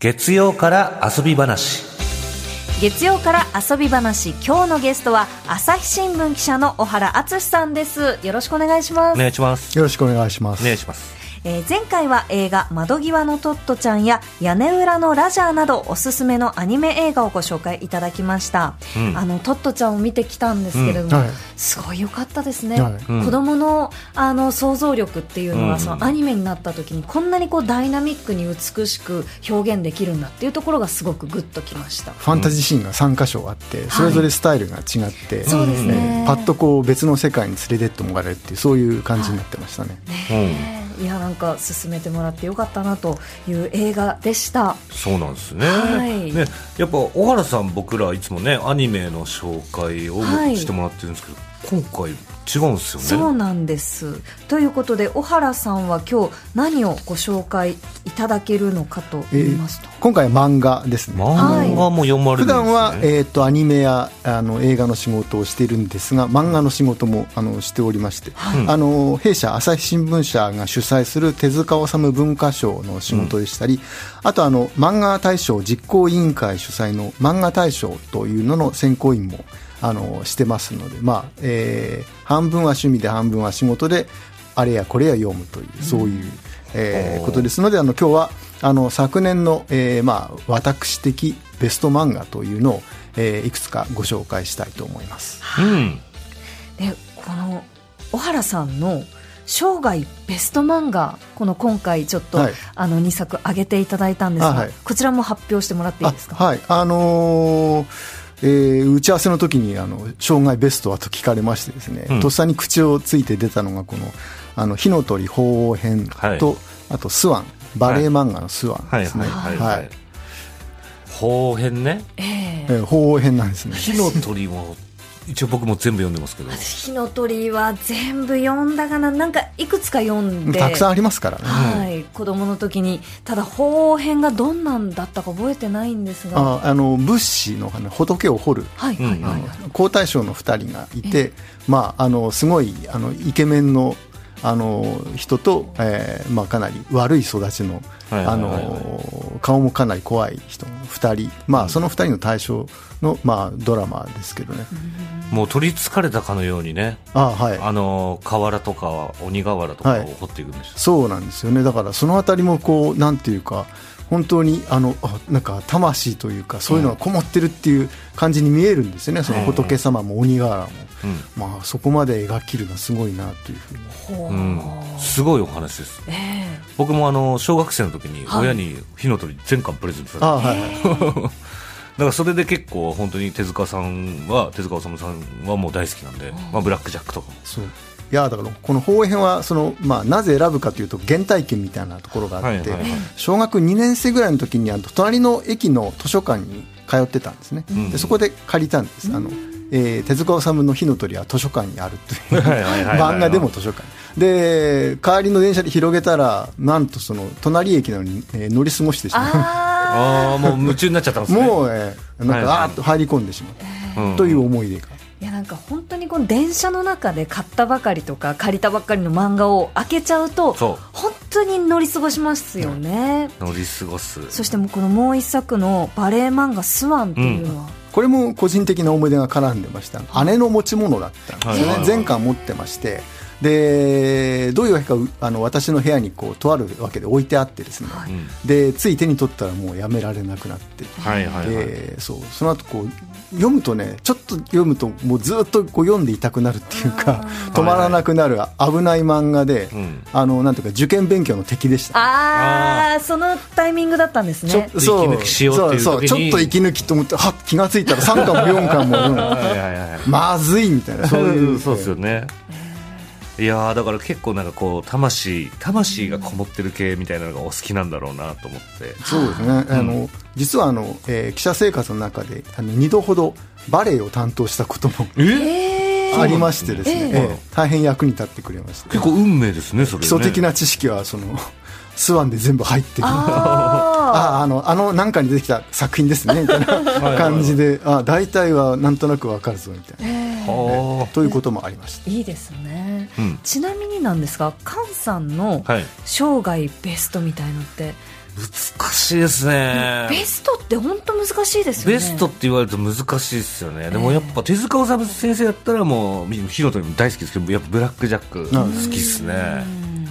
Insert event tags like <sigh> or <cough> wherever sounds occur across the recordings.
月曜から遊び話。月曜から遊び話。今日のゲストは朝日新聞記者の小原敦さんです。よろしくお願いします、お願いします。よろしくお願いします。お願いしますえー前回は映画「窓際のトットちゃん」や「屋根裏のラジャー」などおすすめのアニメ映画をご紹介いただきました、うん。あのトットちゃんを見てきたんですけれども、うんはい。すごい良かったですね、はい。うん。子供のあの想像力っていうのは、うん。そのアニメになった時にこんなにこうダイナミックに美しく表現できるんだっていうところがすごくグッときました、ファンタジーシーンが3箇所あって、それぞれスタイルが違って、そうですね、えーパッとこう別の世界に連れてってもらえるっていうそういう感じになってましたね。ねいやなんか進めてもらってよかったなという映画でした。そうなんですね,、はい。ねやっぱ小原さん僕らいつもねアニメの紹介をはい。してもらってるんですけど、今回違うんですよね。そうなんです。ということで小原さんは今日何をご紹介いただけるのかと言いますと、今回は漫画ですね。漫画も読まれるんですね、普段は、えー、とアニメやあの映画の仕事をしているんですが漫画の仕事もあのしておりまして、あの弊社朝日新聞社が主催する手塚治虫文化賞の仕事でしたり、あとあの漫画大賞実行委員会主催の漫画大賞というのの選考委員もあのしてますので、まあえー半分は趣味で半分は仕事であれやこれや読むというそういう、えーことですのであの今日はあの昨年の、えーまあ、私的ベスト漫画というのを、えーいくつかご紹介したいと思います。うん。でこの小原さんの生涯ベスト漫画この今回ちょっと、はい。あの2作挙げていただいたんですが、あはい。こちらも発表してもらっていいですか？あはい。あのーえー打ち合わせの時にあの生涯ベストはと聞かれましてですね、うん。とっさに口をついて出たのがこの「あの火の鳥鳳凰編と」はい。あと「スワン」バレエ漫画の「スワン」はいですね。はい。はいはい後編ね。ええ。えー鳳凰編なんですね。火の鳥も一応僕も全部読んでますけど。火の鳥は全部読んだかな。なんかいくつか読んで。たくさんありますからね。はい、子供の時にただ鳳凰編がどんなんだったか覚えてないんですが。ああの仏師の、ね、仏を掘る。はい。はいはい、はい皇太子の2人がいて、まあ、あのすごいあのイケメンのあの人と、えーまあ、かなり悪い育ちのあはいはいはいはい。の顔もかなり怖い人の2人、まあ、その2人の対象の、まあ、ドラマですけどね。もう取りつかれたかのようにね。あはい。あの河原とか鬼河原とかはい。を掘っていくんですよ、そうなんですよね。だからそのあたりもこうなんていうか本当にあのあなんか魂というかそういうのがこもってるっていう感じに見えるんですよね、その仏様も鬼瓦も、まあ、そこまで描きるのはすごいなというふうに。ほう。うん、すごいお話です。ええ僕もあの小学生の時にはい。親に火の鳥全巻プレゼントされあた、はいはいだからそれで結構本当に手塚さんは手塚治虫さんはもう大好きなんで、まあ、ブラック・ジャックとかも。そう。いやだからこの放編はその、まあ、なぜ選ぶかというと原体験みたいなところがあって、はいはいはい。小学2年生ぐらいの時にあの隣の駅の図書館に通ってたんですね、ん。でそこで借りたんです、あのえー手塚治虫の火の鳥は図書館にあるというはいはいはいはい漫画でも図書館。で帰りの電車で広げたらなんとその隣駅なのに、えー乗り過ごしてしまう。あああもう夢中になっちゃったんですね。もう、えーなんかあーっと入り込んでしまう、うん。という思い出が。ーいやなんか本当にこの電車の中で買ったばかりとか借りたばっかりの漫画を開けちゃうと本当に乗り過ごしますよね、乗り過ごすそしてもう。このもう一作のバレエ漫画「スワン」っていうのは、これも個人的な思い出が絡んでました。姉の持ち物だったんですよはいはいはい。ね全巻持ってましてでどういうわけかうあの私の部屋にこうとあるわけで置いてあってですね、うんでつい手に取ったらもうやめられなくなって、はいはいはい。でそう。その後こう読むとねちょっと読むともうずっとこう読んでいたくなるっていうか止まらなくなる危ない漫画で、うん。あのなんていうか受験勉強の敵でしたああそのタイミングだったんですね。息抜きしようっていう時に。そうそう。ちょっと息抜きと思ってはっ気がついたら3巻も4巻も、うんはいはいはい。まずいみたいなそういう。<laughs> そうですよねいやーだから結構なんかこう魂魂がこもってる系みたいなのがお好きなんだろうなと思って。そうですね、あの実はあの、えー記者生活の中であの2度ほどバレエを担当したこともえー？ありましてですね、ええええ大変役に立ってくれました結構運命ですねそれね。基礎的な知識はその <laughs> スワンで全部入ってる。あああのあのなんかに出てきた作品ですねみたいな感じであ大体はなんとなくわかるぞみたいな、はということもありましたいいですね、うん。ちなみになんですが菅さんの生涯ベストみたいのって。難しいですね。ベストって本当難しいですよね。ベストって言われると難しいですよね、でもやっぱ手塚治虫先生やったらもうヒロトにも大好きですけどやっぱブラック・ジャック好きっすね、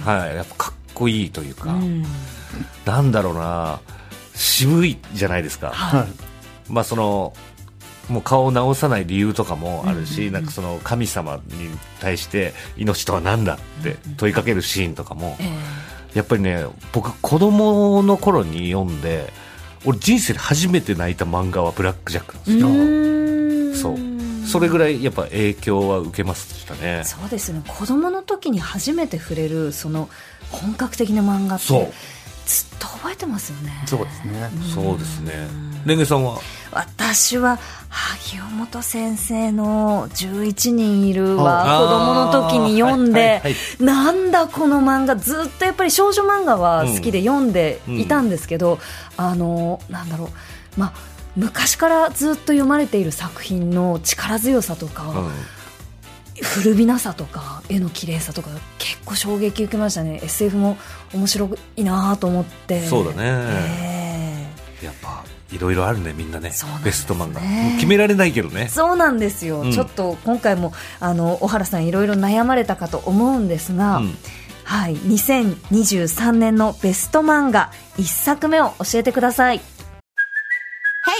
はい、やっぱかっこいいというか、うん。なんだろうな。渋いじゃないですか、はい。まあそのもう顔を直さない理由とかもあるし、なんかその神様に対して命とは何だって問いかけるシーンとかも、えやっぱりね僕子供の頃に読んで俺人生で初めて泣いた漫画はブラック・ジャックなんですえよ、そう。それぐらいやっぱ影響は受けましたね。そうですね。子供の時に初めて触れるその本格的な漫画ってずそう。っと覚えてますよね。そうですね。そうですねレンゲさんは？私は萩尾本先生の11人いるは子供の時に読んで、はいはいはい。なんだこの漫画ずっとやっぱり少女漫画は好きで読んでいたんですけど、あのなんだろう。まあ昔からずっと読まれている作品の力強さとか、うん。古びなさとか絵の綺麗さとか結構衝撃受けましたね。SF も面白いなと思って。そうだねえ。やっぱいろいろあるねみんなね。そうなんですベスト漫画ねもう決められないけどね。えそうなんですよ、うん。ちょっと今回もあの小原さんいろいろ悩まれたかと思うんですが、うん。はい、2023年のベスト漫画1作目を教えてください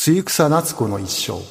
露草夏子の一生、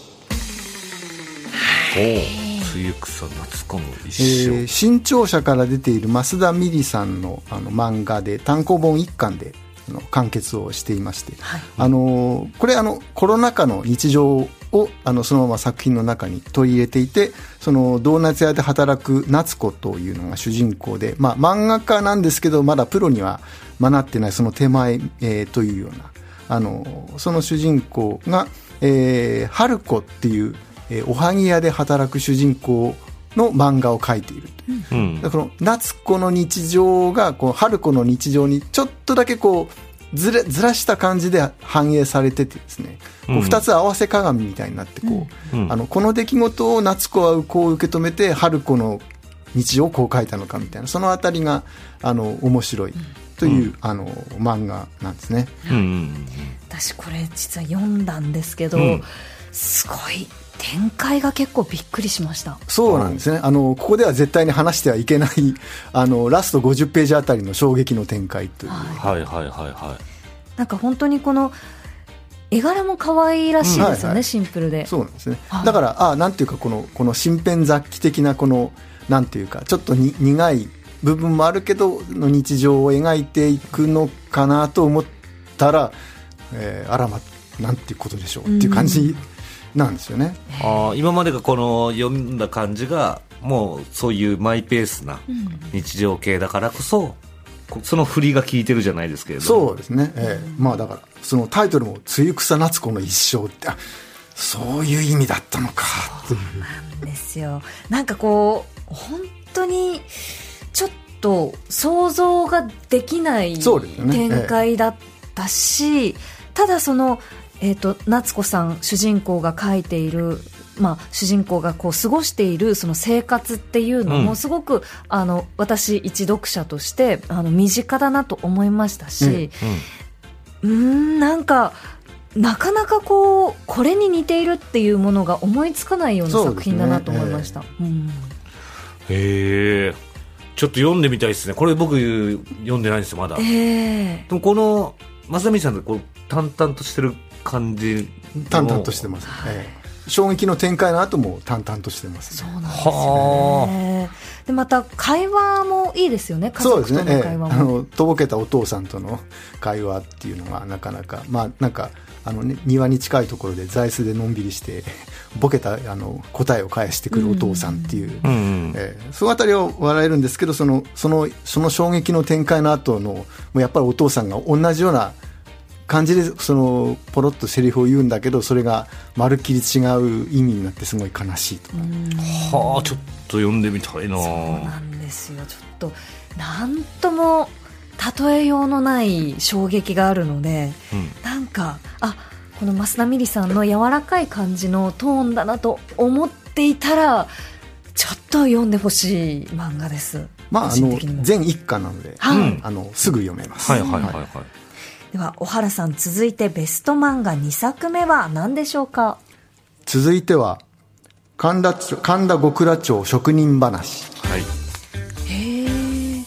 露草夏子のえ一生、ー新潮社から出ている増田美里さんのあの漫画で単行本一巻であの完結をしていまして、あのーこれあのコロナ禍の日常をあのそのまま作品の中に取り入れていてそのドーナツ屋で働く夏子というのが主人公で、まあ、漫画家なんですけどまだプロにはまなってないその手前、えーというようなあのその主人公が、えー春子っていう、えーおはぎ屋で働く主人公の漫画を描いているう。うん。だからこの夏子の日常がこう春子の日常にちょっとだけこうずれずらした感じで反映されててですね、こううん。二つ合わせ鏡みたいになってこう、うん。あのこの出来事を夏子はこう受け止めて春子の日常をこう書いたのかみたいなそのあたりがあの面白いという、あの漫画なんですね。うんうん私これ実は読んだんですけど、うん。すごい展開が結構びっくりしました。そうなんですね。あの、ここでは絶対に話してはいけない、<laughs> あの、ラスト50ページあたりの衝撃の展開という。はい。はいはいはなんか本当にこの絵柄も可愛らしいですよね、うんはいはい。シンプルで。そうなんですね。はい。だから、あなんていうか、この、この身辺雑記的な、この、なんていうか、ちょっとに苦い部分もあるけど、の日常を描いていくのかなと思ったら、えーあらま、なんていうことでしょうっていう感じなんですよね。いあー今までがこの読んだ感じがもうそういうマイペースな日常系だからこそ、こその振りが効いてるじゃないですけれどもそうですね。ええまあだから、そのタイトルも、露草夏子の一生って、あそういう意味だったのか、という。ですよなんかこう本当にちょっと想像ができない展開だったし、ただその、えー、と夏子さん主人公が書いているまあ、主人公がこう過ごしているその生活っていうのうん。もすごく、あの私一読者としてあの身近だなと思いましたし、うーんなんかなかなかこうこれに似ているっていうものが思いつかないような作品だなと思いました。うん。へえちょっと読んでみたいですね。これ僕読んでないんですよまだ、ええ。でもこの正美さんってこう淡々としてる感じ淡々としてます、ええ。衝撃の展開の後も淡々としてます、そうなんですよね。でまた会話もいいですよね。家そうですね、族とのええあ会話も。のとぼけたお父さんとの <laughs> 会話っていうのがなかなかまあなんかあの、ね、庭に近いところで座椅子でのんびりして <laughs> ボケたあの答えを返してくるお父さんっていう、うんうんええそのあたりは笑えるんですけどそのそのその衝撃の展開の後のもうやっぱりお父さんが同じような感じでそのポロッとセリフを言うんだけどそれがまるっきり違う意味になってすごい悲しいとか、はあちょっと読んでみたいな。そうなんですよ。ちょっとなんとも例えようのない衝撃があるので、うん。なんかあこの増田美里さんの柔らかい感じのトーンだなと思っていたらちょっと読んでほしい漫画です。まああの全一巻なので、はい。うん。あのすぐ読めます、はいはいはいはい、では小原さん続いてベスト漫画2作目は何でしょうか？続いては神田町神田極楽町職人話。はい。へえ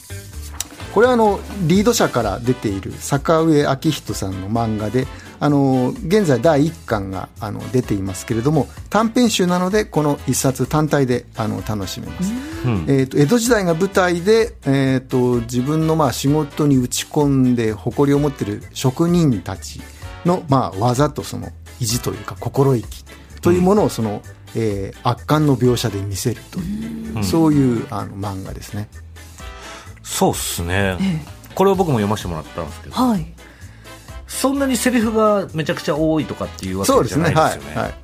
これはあのリード社から出ている坂上昭人さんの漫画であの現在第1巻があの出ていますけれども短編集なのでこの1冊単体であの楽しめます、うん。えー、と江戸時代が舞台で、えー、と自分のまあ仕事に打ち込んで誇りを持っている職人たちのまあ技とその意地というか心意気というものをその、えー圧巻の描写で見せるという、そういうあの漫画ですね。そうっすね、これを僕も読ませてもらったんですけど。はいそんなにセリフがめちゃくちゃ多いとかっていうわけじゃそうですね。ないですよね。はい、はい、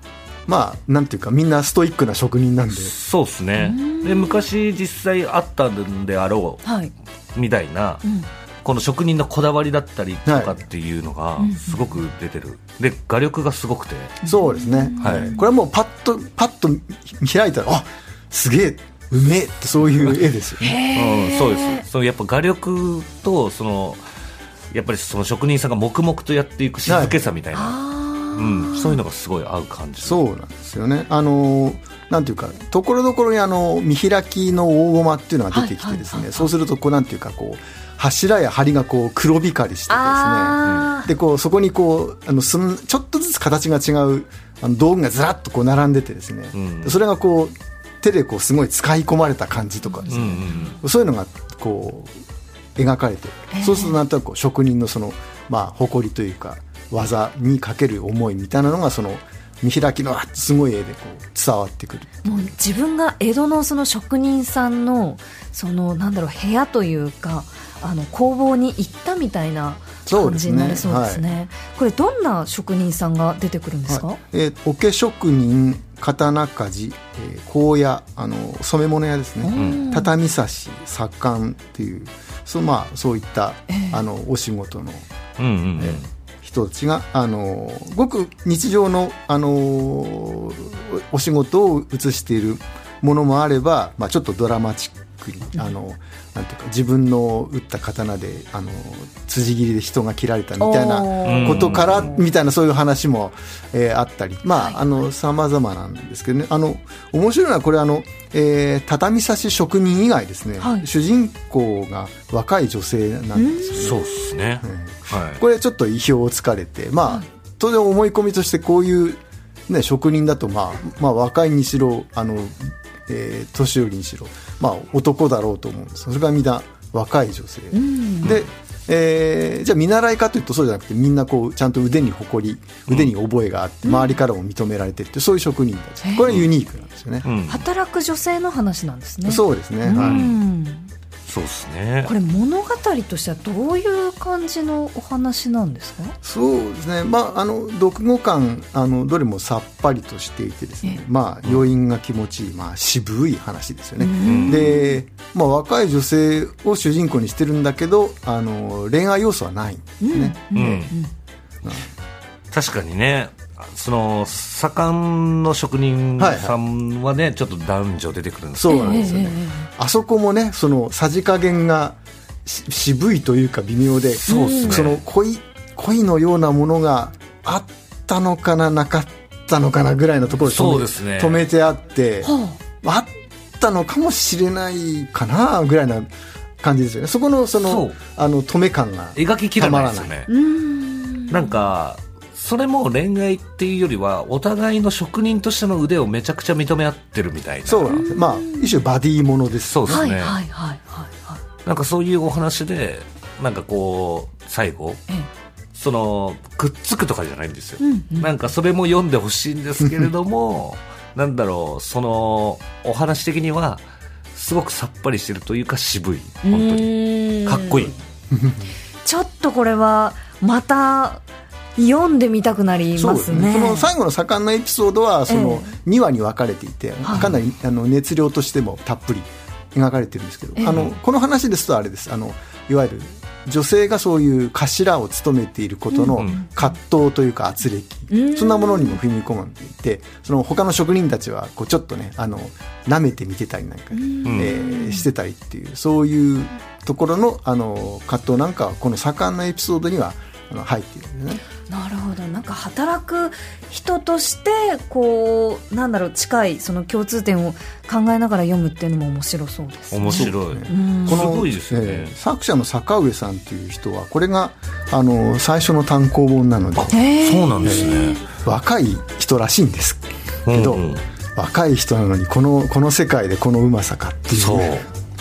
まあなんていうかみんなストイックな職人なんで。そうっすね。で昔実際あったんであろはい、うみたいな、うん。この職人のこだわりだったりとかっていうのがすごく出てる、で画力がすごくて。そうですね、はい。これはもうパッとパッと開いたらあすげえうめえってそういう絵ですよね。うん、そうです。そのやっぱ画力とそのやっぱりその職人さんが黙々とやっていく静けさみたいな、うん、そういうのがすごい合う感じ。そうなんですよね。あのなんていうかところどころにあの見開きの大駒っていうのが出てきてですね、はいはいはい。はいそうするとこうなんていうかこう柱や梁がこう黒光りしててですね。でこうそこにこうあのすんちょっとずつ形が違うあの道具がずらっとこう並んでてですね、うん。それがこう手でこうすごい使い込まれた感じとかですね、うんうん。そういうのがこう描かれてる、そうするとなんとなく職人のその、まあ、誇りというか技にかける思いみたいなのがその見開きのあすごい絵でこう伝わってくる。もう自分が江戸のその職人さんのそのなんだろう部屋というかあの工房に行ったみたいな感そうですね。じになりそうですね。これどんな職人さんが出てくるんですか、はい。えー桶職人刀鍛冶、えー香屋あの染め物屋ですね、うん。畳み刺し左官っていうそう,、まあ、そういった、あのお仕事のうんうんうん。えー人たちが、あのーごく日常の、あのーお仕事を映しているものもあれば、まあ、ちょっとドラマチックに、あのなんていうか自分の打った刀で、あの辻切りで人が切られたみたいなことからみたいなそういう話も、えーあったり。まああの様々なんですけどね。あの面白いのはこれあの、えー畳刺し職人以外ですね、はい。主人公が若い女性なんですよね。そうっすね、はい。これちょっと意表をつかれて、まあ、当然思い込みとしてこういう、ね、職人だと、まあ、まあ、若いにしろ、あの、えー年寄りにしろ、まあ、男だろうと思うんです。それがみんな若い女性。で、えーじゃあ見習いかというとそうじゃなくてみんなこうちゃんと腕に誇り腕に覚えがあって、周りからも認められてるってそういう職人たち。これはユニークなんですよね、うん、働く女性の話なんですね。そうですね、うはい。んそうっすね。これ物語としてはどういう感じのお話なんですか？そうですね、まあ、あの読後感あのどれもさっぱりとしていてですね、まあ、余韻が気持ちいい、まあ、渋い話ですよね、で、まあ、若い女性を主人公にしてるんだけどあの恋愛要素はないんですね、うん。確かにねその左官の職人さんはね、ちょっと男女出てくるんですそうなんですよね、あそこもねそのさじ加減がし渋いというか微妙でそうっすね。その恋恋のようなものがあったのかななかったのかなぐらいのところで止めそうですね。止めてあって、はあ。ったのかもしれないかなぐらいな感じですよね。そこのそのあの止め感が描ききらないですよね。なんかそれも恋愛っていうよりはお互いの職人としての腕をめちゃくちゃ認め合ってるみたいな。そうなんです。まあ一種バディものです。そうですね、はいはいはいはいはい。なんかそういうお話でなんかこう最後えそのくっつくとかじゃないんですよ、なんかそれも読んでほしいんですけれどもなんだろうそのお話的にはすごくさっぱりしてるというか渋い。本当にに。かっこいい。<laughs> ちょっとこれはまた読んでみたくなりますね。その最後の盛んなエピソードはその2話に分かれていて、かなりあの熱量としてもたっぷり描かれてるんですけど、あのこの話ですとあれです。あのいわゆる女性がそういう頭を務めていることの葛藤というか圧力、そんなものにも踏み込んでいてその他の職人たちはこうちょっとねあの舐めて見てたりなんか、えーしてたりっていうそういうところのあの葛藤なんかはこの盛んなエピソードにはあの入っているんですね。なるほど。なんか働く人としてこうなんだろう近いその共通点を考えながら読むっていうのも面白そうですね。面白い。うん。すごいですよね。えー作者の坂上さんっていう人はこれがあの最初の単行本なのでそうなんですね。若い人らしいんですけど、うんうん。若い人なのにこのこの世界でこのうまさかっていう。そう。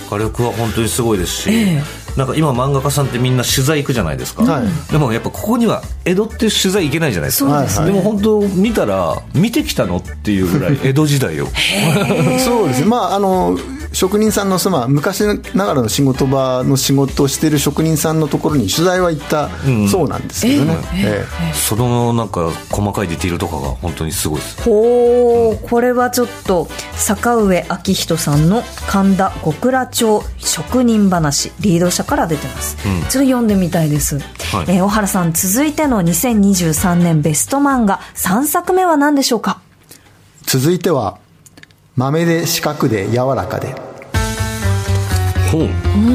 火力は本当にすごいですし、えなんか今漫画家さんってみんな取材行くじゃないですか。はいでもやっぱここには江戸って取材行けないじゃないですか。でも本当見たら見てきたのっていうぐらい江戸時代を。<laughs> そうですねまああの職人さんのそのまあ昔ながらの仕事場の仕事をしている職人さんのところに取材は行ったん。そうなんですけどね、えそのなんか細かいディティールとかが本当にすごいです。ほうこれはちょっと坂上昭人さんの神田極楽町職人話リード社から出てます、うん。ちょっと読んでみたいです、はい。えー小原さん続いての2023年ベスト漫画3作目は何でしょうか？ー続いては「豆で四角で柔らかで」。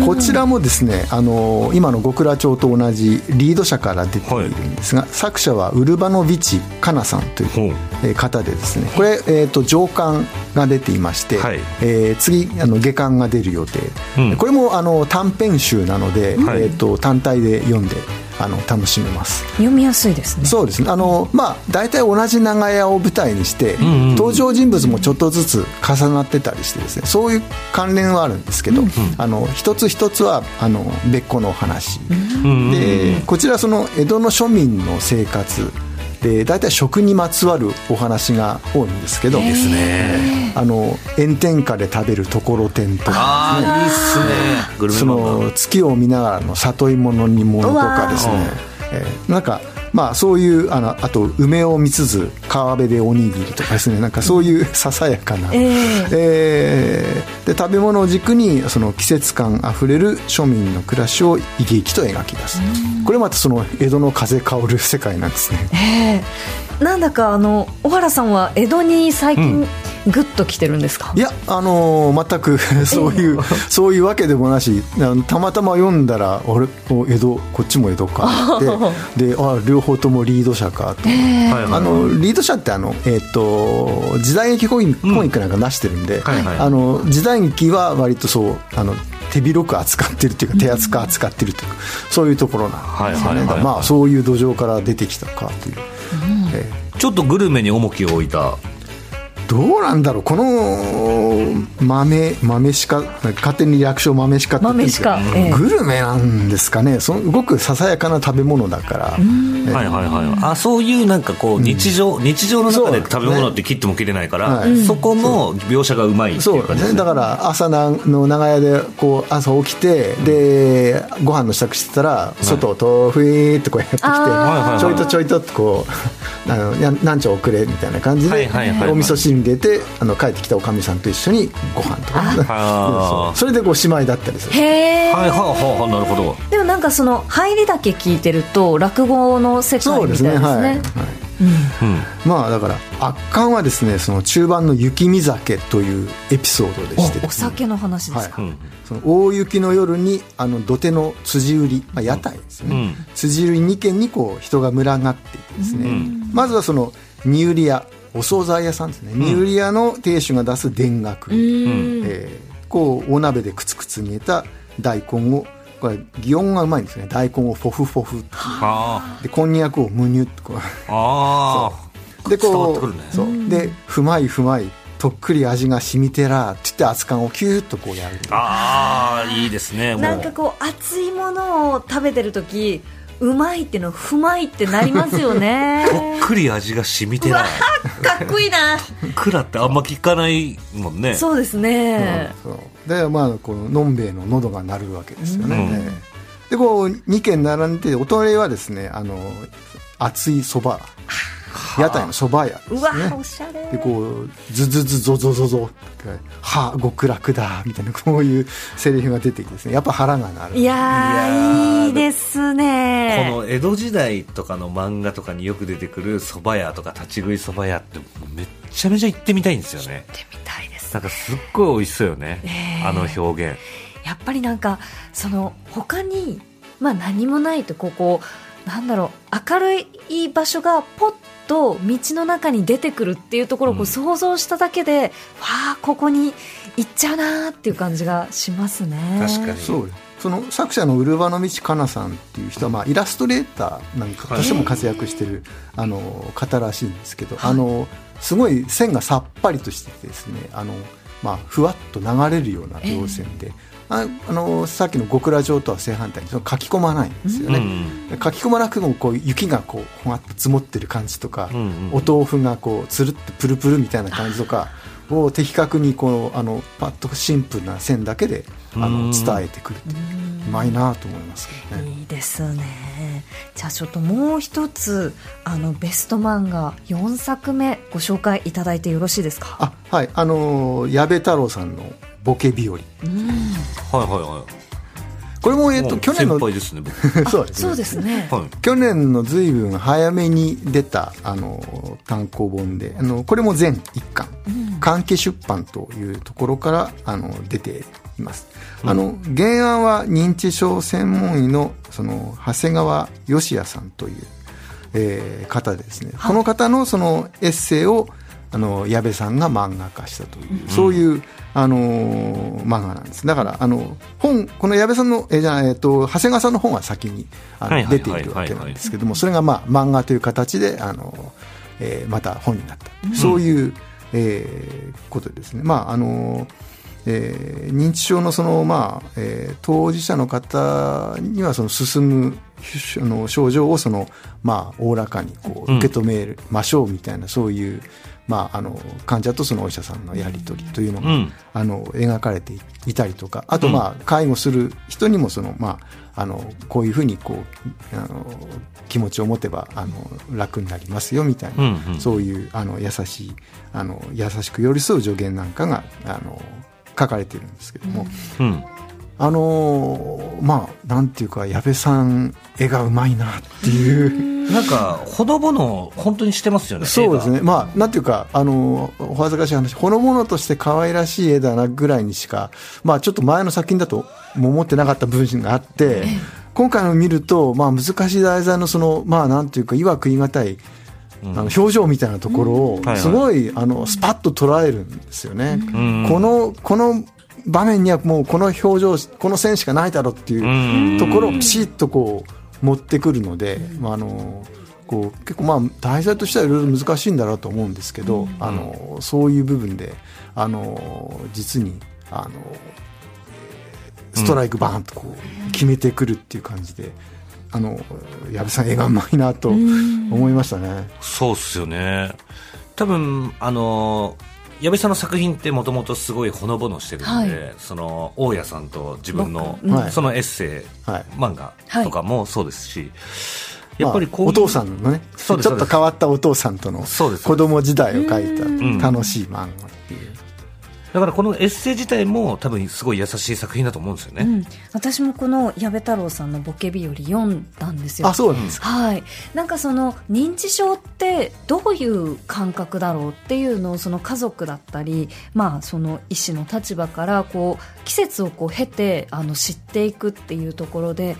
こちらもですね、あの今の極楽町と同じリード社から出ているんですが、作者はウルバノビチ・カナさんという方でですねこれ、えー、と上巻が出ていまして、はい。えー次あの下巻が出る予定、うん。これもあの短編集なので、はい。えー、と単体で読んであの楽しめます。読みやすいですね。そうですね。あのまあ大体同じ長屋を舞台にして、んうん登場人物もちょっとずつ重なってたりしてですねそういう関連はあるんですけど、あの一つ一つはあの別個のお話、うん。でこちらその江戸の庶民の生活で大体食にまつわるお話が多いんですけどですね。あの炎天下で食べるところてんとかああいいっすね。そ。の月を見ながらの里芋の煮物とかですねえーなんかまあそういうあのあと梅を見つつ川辺でおにぎりとかですね。なんかそういうささやかな、ええ。えーで食べ物を軸にその季節感あふれる庶民の暮らしを生き生きと描き出す。これまたその江戸の風香る世界なんですね。ええ。なんだかあの小原さんは江戸に最近グッと来てるんですか、いや、あのー全く <laughs> そういう、そういうわけでもなし、たまたま読んだら、俺、お江戸、こっちも江戸かって、<laughs> で、あ両方ともリード社かと。はいはいあのリード社ってあの、えっと時代劇コミックなんか出してるんで、はいはい。あの時代劇は割とそうあの手広く扱ってるっていうか手厚く扱ってるというか、そういうところなんですよね、はいはいはいはい。まあそういう土壌から出てきたかという、ええちょっとグルメに重きを置いた。どうなんだろう。この豆豆しか勝手に略称豆しかって言ってグルメなんですかね。そのごくささやかな食べ物だから、はいはいはい。あ、そういうなんかこう、日常、日常の中で食べ物って切っても切れないから、はい。そこの描写がうまいってそいうう感じですね。ね。だから朝なの長屋でこう朝起きてでご飯の支度してたら外をとふいーってこうやってきて、あーちょいとちょいとってこう <laughs> あのやなんちょ遅れみたいな感じで、はいはいはいはい。お味噌汁に入れてあの帰ってきたおかみさんと一緒にご飯とか。<laughs> それでこうしまいだったりする。へえ、はいはいはいはい、なるほど。でもなんかその入りだけ聞いてると落語の世界みたいですね。ですねはい、はいうん。まあだから圧巻はですねその中盤の雪見酒というエピソードでして。おお酒の話ですか、うん。その大雪の夜にあの土手の辻売り、まあ、屋台ですよね、うん。辻売り2軒にこう人が群がっていてですね、ん。まずはその荷売り屋お惣菜屋さんですね。荷売り屋の亭主が出す田楽、うん。えーこうお鍋でくつくつ煮えた大根をこれ擬音がうまいんですね。大根をフォフフォフあでこんにゃくをむにゅっとこう。あ。でこうね。そう。でふまいふまいとっくり味が染みてらって言って熱燗をキューッとこうやる。ああ、いいですね。なんかこう熱いものを食べてる時うまいってのふまいってなりますよね。<laughs> とっくり味が染みてない。かっこいいな。くらってあんま聞かないもんね。そうですね、そう。でまあこののんべえの喉が鳴るわけですよね、うん。ええでこう2軒並んでてお隣はですねあの熱いそば屋台のそば屋ですうわねおしゃれ。でこうズズズゾゾゾゾは極楽だみたいなこういうセリフが出てきてですね。やっぱ腹が鳴る。いやーいいですこねの江戸時代とかの漫画とかによく出てくる蕎麦屋とか立ち食い蕎麦屋ってめっちゃめちゃ行ってみたいんですよね。行ってみたいです。なんかすっごい美味しそうよね、えー。あの表現。やっぱりなんかその他にまあ何もないとここなんだろう明るい場所がポッと道の中に出てくるっていうところをこううん。想像しただけで、わあここに行っちゃうなーっていう感じがしますね。確かに。そうその作者のウルバノ道かなさんっていう人は、まあ、イラストレーターなんかとしても活躍してる、あの方らしいんですけど、あのすごい線がさっぱりとしててですねあの、まあ、ふわっと流れるような描線で、ああのさっきの極楽城とは正反対にその書き込まないんですよね、うん。書き込まなくてもこう雪がこうほわっと積もってる感じとか、うんうんお豆腐がこうつるっとプルプルみたいな感じとかを的確にこうあのパッとシンプルな線だけであうん。の伝えてくるっていう。うまいなと思いますけどね。いいですね。じゃあちょっともう一つあのベスト漫画4作目ご紹介いただいてよろしいですか？あはい。あのー矢部太郎さんの「ボケ日和」はいはいはい。これも、えっと、去年の先輩ですね僕。<laughs> そうですね。そうですね。はい。去年の随分早めに出たあの単行本であのこれも全一巻。関係出版というところからあの出ています、あの原案は認知症専門医のその長谷川義也さんという、えー方でですね、この方のそのエッセイをあの矢部さんが漫画化したという、そういう、あのー漫画なんです。だからあの本この矢部さんのえーじゃあ、えー、と長谷川さんの本は先にあの出ているわけなんですけどもそれが、まあ、漫画という形であの、えーまた本になった、そういう、えーことですね。まああのえー認知症のその、まあえー当事者の方にはその進むあの症状をその、まあ、おおらかにこううん。受け止めましょうみたいな、そういう、まあ、あの患者とそのお医者さんのやり取りというのが、うん。あの描かれていたりとかあと、まあ介護する人にもその、まあ、あのこういうふうにこうあの気持ちを持てばあの楽になりますよみたいな、うんうん。そういうあの優しいあの優しく寄り添う助言なんかがあの書かれているんですけども、うんあのまあなんていうか矢部さん絵がうまいなっていう。なんかほのぼの本当にしてますよねそうです絵ねまあなんていうかあのお恥ずかしい話ほのぼのとして可愛らしい絵だなぐらいにしかまあちょっと前の作品だとも思ってなかった部分があって今回の見るとまあ難しい題材のそのまあなんていうかいわく言い難いあの表情みたいなところをすごいあのスパッと捉えるんですよね。ん。このこの場面にはもうこの表情この線しかないだろうっていうところをピシッとこう持ってくるので、まあ、あのこう結構まあ題材としてはいろいろ難しいんだろうと思うんですけど、あのそういう部分であの実にあのストライクバーンとこう決めてくるっていう感じで。あの矢部さん絵がうまいなと思いましたね。そうっすよね多分あの矢部さんの作品ってもともとすごいほのぼのしてるんで、はい。その大家さんと自分の、僕はい。そのエッセイ、はい。漫画とかもそうですし、まあやっぱりこういうお父さんのねちょっと変わったお父さんとのそうです子供時代を描ん。いた楽しい漫画っていう。だからこのエッセイ自体も多分すごい優しい作品だと思うんですよね、うん、私もこの矢部太郎さんのボケ日和読んだんですよ。あそうなんですか。はい、なんかその認知症ってどういう感覚だろうっていうのをその家族だったり、まあ、その医師の立場からこう季節をこう経てあの知っていくっていうところで、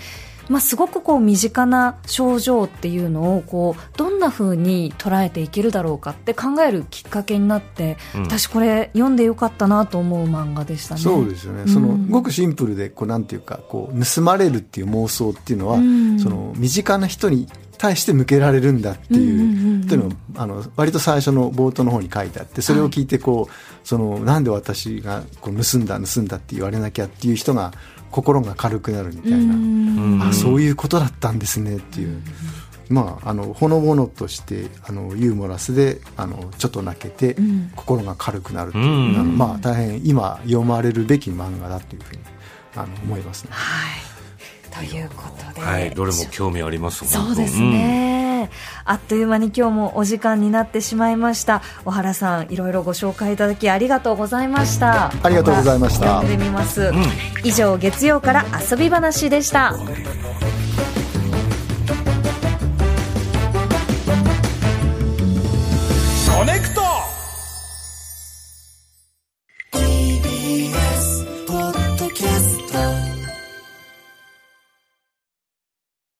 まあ、すごくこう身近な症状っていうのをこうどんな風に捉えていけるだろうかって考えるきっかけになって、うん私これ読んでよかったなと思う漫画でしたね。そうですよね。んそのごくシンプルでこうなんていうかこう盗まれるっていう妄想っていうのは、うんその身近な人に対して向けられるんだっていう,、うんうんうんうんっていうのをあの割と最初の冒頭の方に書いてあってそれを聞いてこう、そのなんで私がこう盗んだ盗んだって言われなきゃっていう人が心が軽くなるみたいな。うん。あそういうことだったんですねっていう、まあ、あのほのぼのとしてあのユーモラスであのちょっと泣けて、ん。心が軽くなるっていう、うん。あのまあ、大変今読まれるべき漫画だというふうにあの思いますね。はい。ということで、はい、どれも興味ありますそうですね、あっという間に今日もお時間になってしまいました。小原さんいろいろご紹介いただきありがとうございました。ありがとうございました。読んでみます、以上月曜から遊び話でした。うん